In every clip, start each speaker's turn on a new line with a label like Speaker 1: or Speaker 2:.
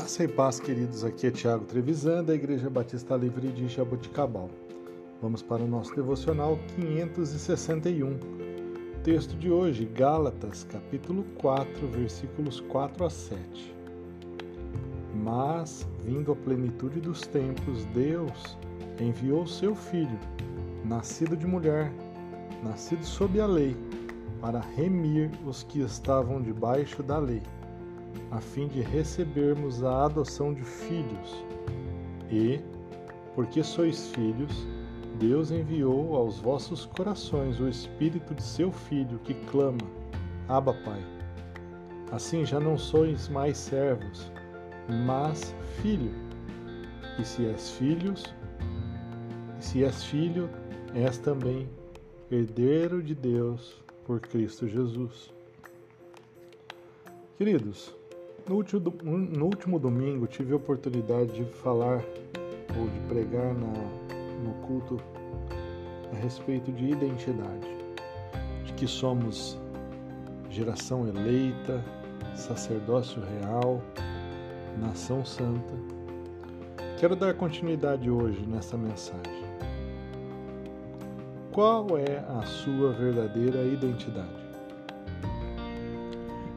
Speaker 1: Graça e paz, queridos. Aqui é Tiago Trevisan, da Igreja Batista Livre de Jaboticabal. Vamos para o nosso devocional 561. Texto de hoje, Gálatas, capítulo 4, versículos 4 a 7. Mas, vindo a plenitude dos tempos, Deus enviou seu Filho, nascido de mulher, nascido sob a lei, para remir os que estavam debaixo da lei a fim de recebermos a adoção de filhos. E, porque sois filhos, Deus enviou aos vossos corações o Espírito de seu Filho que clama: Abba, Pai. Assim já não sois mais servos, mas filho. E se és filhos, e se és filho, és também herdeiro de Deus por Cristo Jesus. Queridos, no último, no último domingo tive a oportunidade de falar ou de pregar na, no culto a respeito de identidade, de que somos geração eleita, sacerdócio real, nação santa. Quero dar continuidade hoje nessa mensagem. Qual é a sua verdadeira identidade?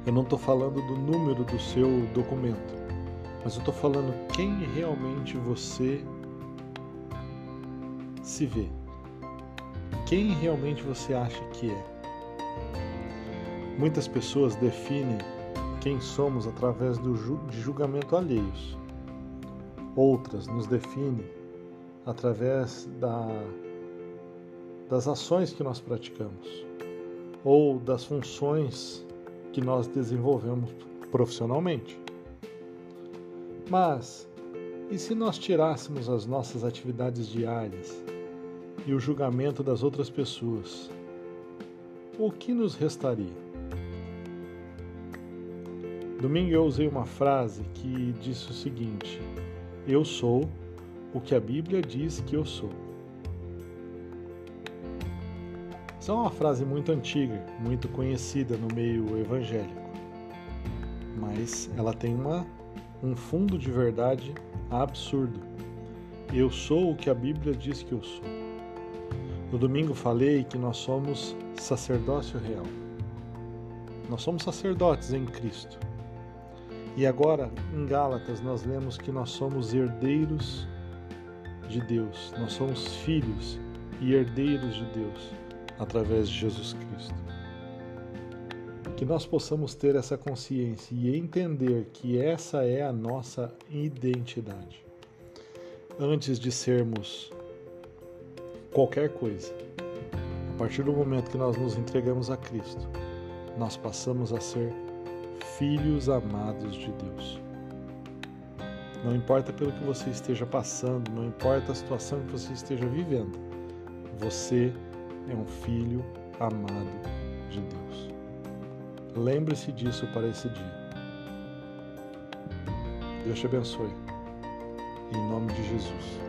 Speaker 1: Eu não estou falando do número do seu documento, mas eu estou falando quem realmente você se vê. Quem realmente você acha que é. Muitas pessoas definem quem somos através do ju de julgamento alheios. Outras nos definem através da, das ações que nós praticamos ou das funções que nós desenvolvemos profissionalmente. Mas, e se nós tirássemos as nossas atividades diárias e o julgamento das outras pessoas? O que nos restaria? Domingo eu usei uma frase que disse o seguinte: Eu sou o que a Bíblia diz que eu sou. É uma frase muito antiga, muito conhecida no meio evangélico, mas ela tem uma, um fundo de verdade absurdo. Eu sou o que a Bíblia diz que eu sou. No domingo falei que nós somos sacerdócio real. Nós somos sacerdotes em Cristo. E agora, em Gálatas, nós lemos que nós somos herdeiros de Deus, nós somos filhos e herdeiros de Deus através de Jesus Cristo. Que nós possamos ter essa consciência e entender que essa é a nossa identidade. Antes de sermos qualquer coisa, a partir do momento que nós nos entregamos a Cristo, nós passamos a ser filhos amados de Deus. Não importa pelo que você esteja passando, não importa a situação que você esteja vivendo, você é um filho amado de Deus. Lembre-se disso para esse dia. Deus te abençoe. Em nome de Jesus.